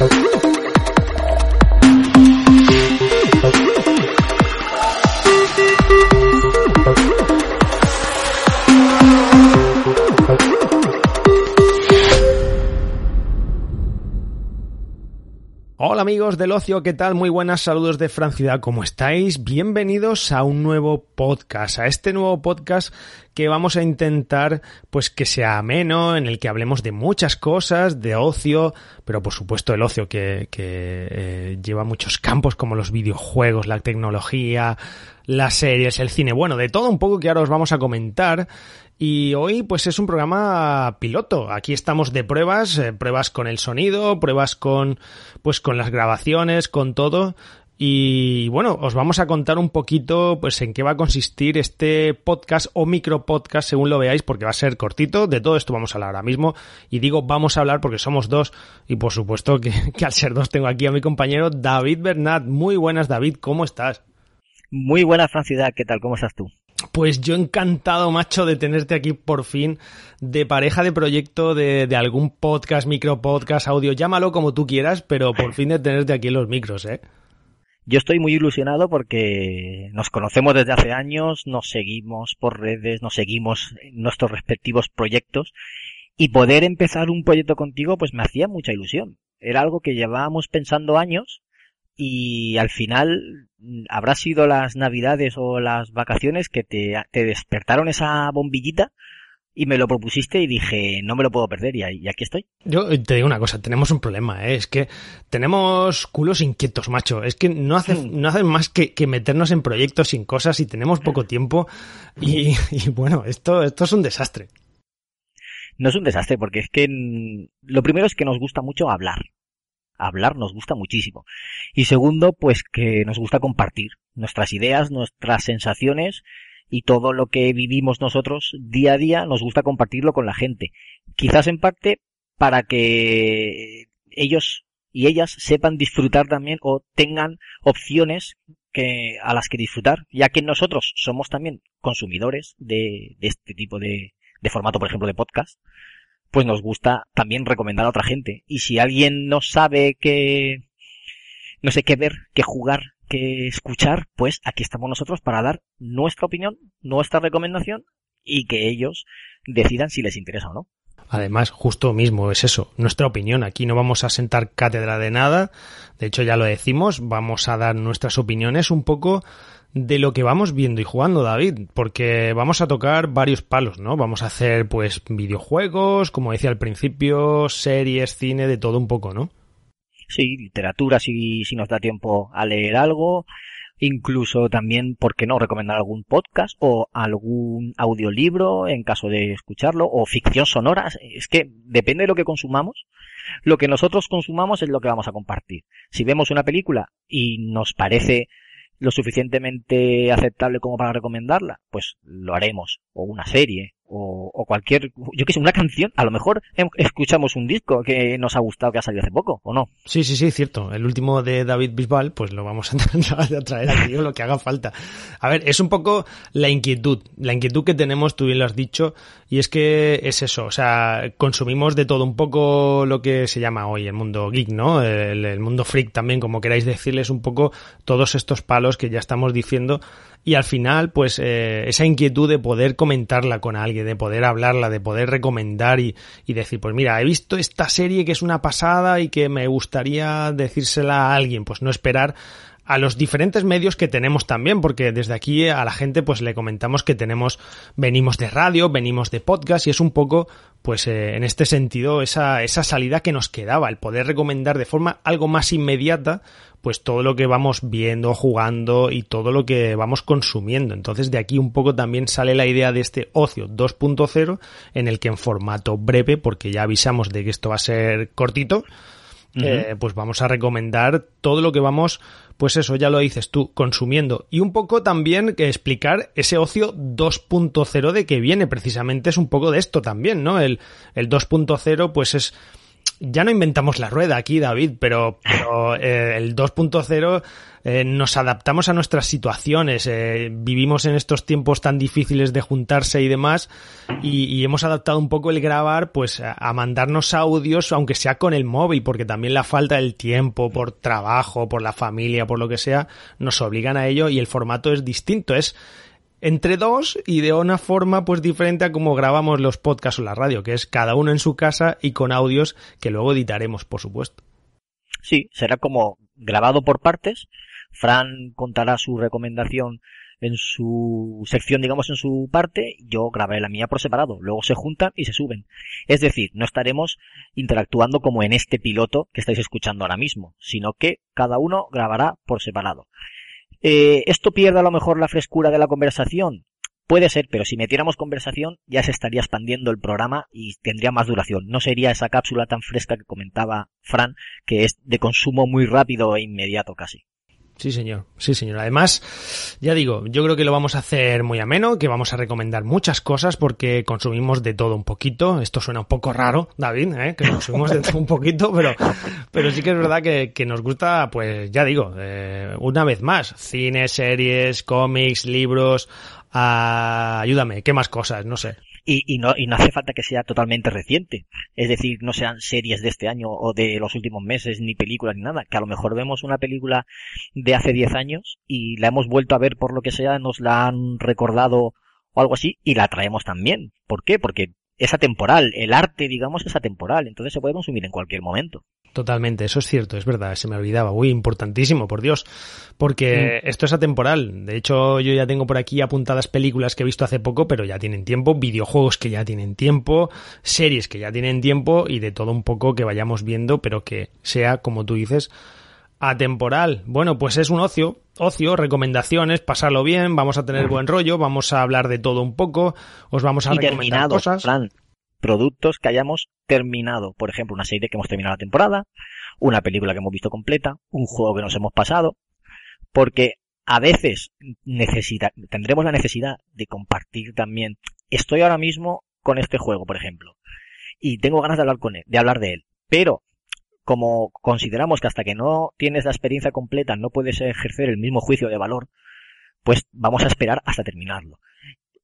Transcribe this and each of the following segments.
Hola amigos del ocio, ¿qué tal? Muy buenas saludos de Francia, ¿cómo estáis? Bienvenidos a un nuevo podcast, a este nuevo podcast que vamos a intentar pues que sea ameno, en el que hablemos de muchas cosas, de ocio, pero por supuesto el ocio que, eh, lleva muchos campos como los videojuegos, la tecnología, las series, el cine, bueno, de todo un poco que ahora os vamos a comentar y hoy pues es un programa piloto. Aquí estamos de pruebas, eh, pruebas con el sonido, pruebas con pues con las grabaciones, con todo. Y bueno, os vamos a contar un poquito pues en qué va a consistir este podcast o micro podcast según lo veáis porque va a ser cortito, de todo esto vamos a hablar ahora mismo y digo vamos a hablar porque somos dos y por supuesto que, que al ser dos tengo aquí a mi compañero David Bernat. Muy buenas David, ¿cómo estás? Muy buenas Francidad, ¿qué tal? ¿Cómo estás tú? Pues yo encantado, macho, de tenerte aquí por fin, de pareja de proyecto, de, de algún podcast, micro podcast, audio, llámalo como tú quieras, pero por fin de tenerte aquí en los micros, ¿eh? Yo estoy muy ilusionado porque nos conocemos desde hace años, nos seguimos por redes, nos seguimos en nuestros respectivos proyectos y poder empezar un proyecto contigo pues me hacía mucha ilusión. Era algo que llevábamos pensando años y al final habrá sido las navidades o las vacaciones que te, te, despertaron esa bombillita y me lo propusiste y dije, no me lo puedo perder y, y aquí estoy. Yo te digo una cosa, tenemos un problema, ¿eh? es que tenemos culos inquietos, macho, es que no hacen, no hacen más que, que meternos en proyectos sin cosas y tenemos poco tiempo y, y bueno, esto, esto es un desastre. No es un desastre porque es que lo primero es que nos gusta mucho hablar hablar nos gusta muchísimo. Y segundo, pues que nos gusta compartir nuestras ideas, nuestras sensaciones y todo lo que vivimos nosotros día a día nos gusta compartirlo con la gente. Quizás en parte para que ellos y ellas sepan disfrutar también o tengan opciones que a las que disfrutar, ya que nosotros somos también consumidores de, este tipo de, de formato, por ejemplo, de podcast pues nos gusta también recomendar a otra gente. Y si alguien no sabe qué, no sé qué ver, qué jugar, qué escuchar, pues aquí estamos nosotros para dar nuestra opinión, nuestra recomendación y que ellos decidan si les interesa o no. Además, justo mismo es eso, nuestra opinión. Aquí no vamos a sentar cátedra de nada. De hecho, ya lo decimos, vamos a dar nuestras opiniones un poco de lo que vamos viendo y jugando, David, porque vamos a tocar varios palos, ¿no? Vamos a hacer, pues, videojuegos, como decía al principio, series, cine, de todo un poco, ¿no? Sí, literatura si, si nos da tiempo a leer algo, incluso también, ¿por qué no?, recomendar algún podcast o algún audiolibro en caso de escucharlo, o ficción sonora. Es que depende de lo que consumamos. Lo que nosotros consumamos es lo que vamos a compartir. Si vemos una película y nos parece lo suficientemente aceptable como para recomendarla, pues lo haremos. O una serie, o, o cualquier, yo que sé, una canción. A lo mejor escuchamos un disco que nos ha gustado que ha salido hace poco, ¿o no? Sí, sí, sí, cierto. El último de David Bisbal, pues lo vamos a traer aquí lo que haga falta. A ver, es un poco la inquietud, la inquietud que tenemos, tú bien lo has dicho, y es que es eso, o sea, consumimos de todo un poco lo que se llama hoy el mundo geek, ¿no? El, el mundo freak también, como queráis decirles un poco todos estos palos que ya estamos diciendo y al final, pues eh, esa inquietud de poder comentarla con alguien, de poder hablarla, de poder recomendar y, y, decir, pues mira, he visto esta serie que es una pasada y que me gustaría decírsela a alguien, pues no esperar a los diferentes medios que tenemos también, porque desde aquí a la gente pues le comentamos que tenemos, venimos de radio, venimos de podcast y es un poco pues eh, en este sentido esa, esa salida que nos quedaba, el poder recomendar de forma algo más inmediata pues todo lo que vamos viendo, jugando y todo lo que vamos consumiendo. Entonces de aquí un poco también sale la idea de este ocio 2.0 en el que en formato breve, porque ya avisamos de que esto va a ser cortito, eh, pues vamos a recomendar todo lo que vamos pues eso ya lo dices tú, consumiendo. Y un poco también que explicar ese ocio 2.0 de que viene, precisamente es un poco de esto también, ¿no? El, el 2.0 pues es ya no inventamos la rueda aquí, David, pero, eh, el 2.0 eh, nos adaptamos a nuestras situaciones. Eh, vivimos en estos tiempos tan difíciles de juntarse y demás, y, y hemos adaptado un poco el grabar, pues a, a, mandarnos audios, aunque sea con el móvil, porque también la falta del tiempo, por trabajo, por la familia, por lo que sea, nos obligan a ello y el formato es distinto. Es entre dos y de una forma pues diferente a como grabamos los podcasts o la radio, que es cada uno en su casa y con audios que luego editaremos, por supuesto. Sí, será como grabado por partes. Fran contará su recomendación en su sección, digamos, en su parte, yo grabaré la mía por separado. Luego se juntan y se suben. Es decir, no estaremos interactuando como en este piloto que estáis escuchando ahora mismo, sino que cada uno grabará por separado. Eh, ¿Esto pierde a lo mejor la frescura de la conversación? Puede ser, pero si metiéramos conversación ya se estaría expandiendo el programa y tendría más duración. No sería esa cápsula tan fresca que comentaba Fran, que es de consumo muy rápido e inmediato casi. Sí, señor. Sí, señor. Además, ya digo, yo creo que lo vamos a hacer muy ameno, que vamos a recomendar muchas cosas porque consumimos de todo un poquito. Esto suena un poco raro, David, ¿eh? que consumimos de todo un poquito, pero, pero sí que es verdad que, que nos gusta, pues ya digo, eh, una vez más, cine, series, cómics, libros, uh, ayúdame, ¿qué más cosas? No sé. Y, y, no, y no hace falta que sea totalmente reciente. Es decir, no sean series de este año o de los últimos meses, ni películas ni nada. Que a lo mejor vemos una película de hace 10 años y la hemos vuelto a ver por lo que sea, nos la han recordado o algo así y la traemos también. ¿Por qué? Porque es atemporal. El arte, digamos, es atemporal. Entonces se puede consumir en cualquier momento. Totalmente, eso es cierto, es verdad, se me olvidaba. Uy, importantísimo, por Dios. Porque mm. esto es atemporal. De hecho, yo ya tengo por aquí apuntadas películas que he visto hace poco, pero ya tienen tiempo, videojuegos que ya tienen tiempo, series que ya tienen tiempo y de todo un poco que vayamos viendo, pero que sea, como tú dices, atemporal. Bueno, pues es un ocio, ocio, recomendaciones, pasarlo bien, vamos a tener buen rollo, vamos a hablar de todo un poco, os vamos a y recomendar cosas. Productos que hayamos terminado. Por ejemplo, una serie que hemos terminado la temporada, una película que hemos visto completa, un juego que nos hemos pasado, porque a veces necesita, tendremos la necesidad de compartir también. Estoy ahora mismo con este juego, por ejemplo, y tengo ganas de hablar con él, de hablar de él, pero como consideramos que hasta que no tienes la experiencia completa no puedes ejercer el mismo juicio de valor, pues vamos a esperar hasta terminarlo.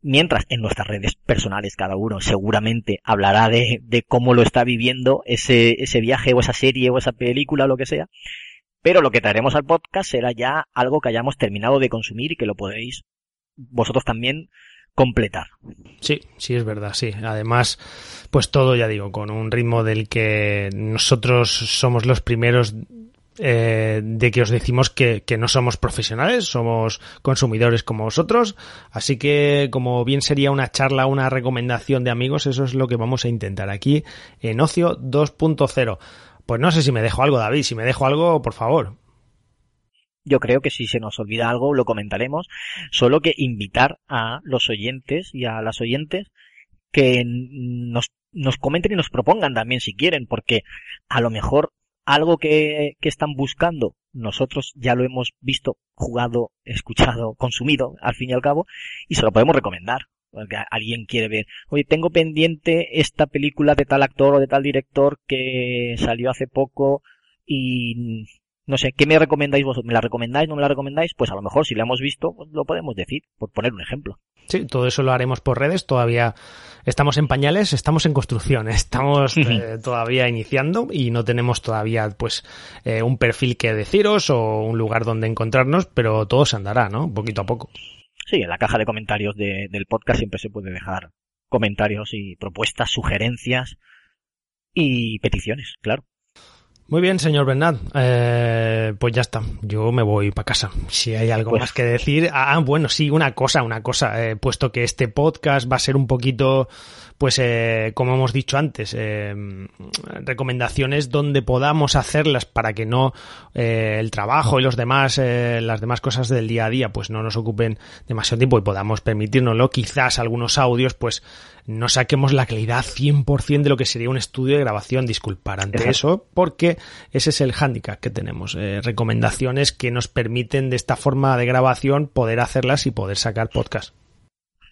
Mientras en nuestras redes personales cada uno seguramente hablará de, de cómo lo está viviendo ese, ese viaje o esa serie o esa película o lo que sea. Pero lo que traeremos al podcast será ya algo que hayamos terminado de consumir y que lo podéis vosotros también completar. Sí, sí es verdad, sí. Además, pues todo, ya digo, con un ritmo del que nosotros somos los primeros eh, de que os decimos que, que, no somos profesionales, somos consumidores como vosotros, así que como bien sería una charla, una recomendación de amigos, eso es lo que vamos a intentar aquí en Ocio 2.0. Pues no sé si me dejo algo, David, si me dejo algo, por favor. Yo creo que si se nos olvida algo lo comentaremos, solo que invitar a los oyentes y a las oyentes que nos, nos comenten y nos propongan también si quieren, porque a lo mejor algo que, que, están buscando, nosotros ya lo hemos visto, jugado, escuchado, consumido, al fin y al cabo, y se lo podemos recomendar. Porque alguien quiere ver, oye, tengo pendiente esta película de tal actor o de tal director que salió hace poco y no sé, ¿qué me recomendáis vosotros? ¿Me la recomendáis? ¿No me la recomendáis? Pues a lo mejor si la hemos visto, pues lo podemos decir, por poner un ejemplo. Sí, todo eso lo haremos por redes. Todavía estamos en pañales, estamos en construcción, estamos eh, todavía iniciando y no tenemos todavía pues eh, un perfil que deciros o un lugar donde encontrarnos, pero todo se andará, ¿no? Poquito a poco. Sí, en la caja de comentarios de, del podcast siempre se puede dejar comentarios y propuestas, sugerencias y peticiones, claro. Muy bien, señor Bernat. Eh, pues ya está. Yo me voy para casa. Si hay algo pues... más que decir. Ah, bueno, sí, una cosa, una cosa. Eh, puesto que este podcast va a ser un poquito, pues, eh, como hemos dicho antes, eh, recomendaciones donde podamos hacerlas para que no eh, el trabajo y los demás, las demás cosas del día a día, pues no nos ocupen demasiado tiempo y podamos permitirnoslo. Quizás algunos audios, pues, no saquemos la calidad 100% de lo que sería un estudio de grabación. Disculpar ante Exacto. eso, porque ese es el hándicap que tenemos. Eh, recomendaciones que nos permiten de esta forma de grabación poder hacerlas y poder sacar podcast.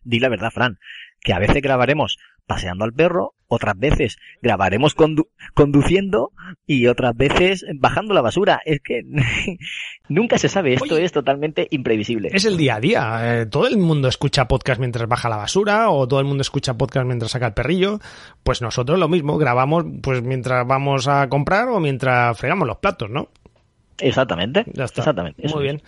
Di la verdad, Fran, que a veces grabaremos paseando al perro, otras veces grabaremos conduciendo y otras veces bajando la basura. Es que nunca se sabe, esto es totalmente imprevisible. Es el día a día. Eh, todo el mundo escucha podcast mientras baja la basura o todo el mundo escucha podcast mientras saca el perrillo. Pues nosotros lo mismo, grabamos pues mientras vamos a comprar o mientras fregamos los platos, ¿no? Exactamente. Ya está. Exactamente. Muy bien.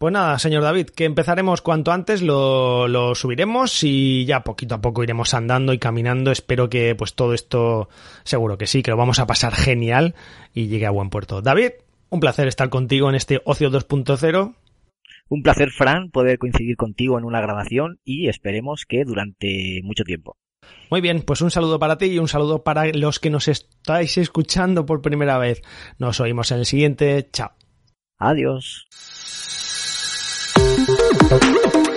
Pues nada, señor David, que empezaremos cuanto antes, lo, lo, subiremos y ya poquito a poco iremos andando y caminando. Espero que pues todo esto, seguro que sí, que lo vamos a pasar genial y llegue a buen puerto. David, un placer estar contigo en este Ocio 2.0. Un placer, Fran, poder coincidir contigo en una grabación y esperemos que durante mucho tiempo. Muy bien, pues un saludo para ti y un saludo para los que nos estáis escuchando por primera vez. Nos oímos en el siguiente. Chao. Adiós. oh you.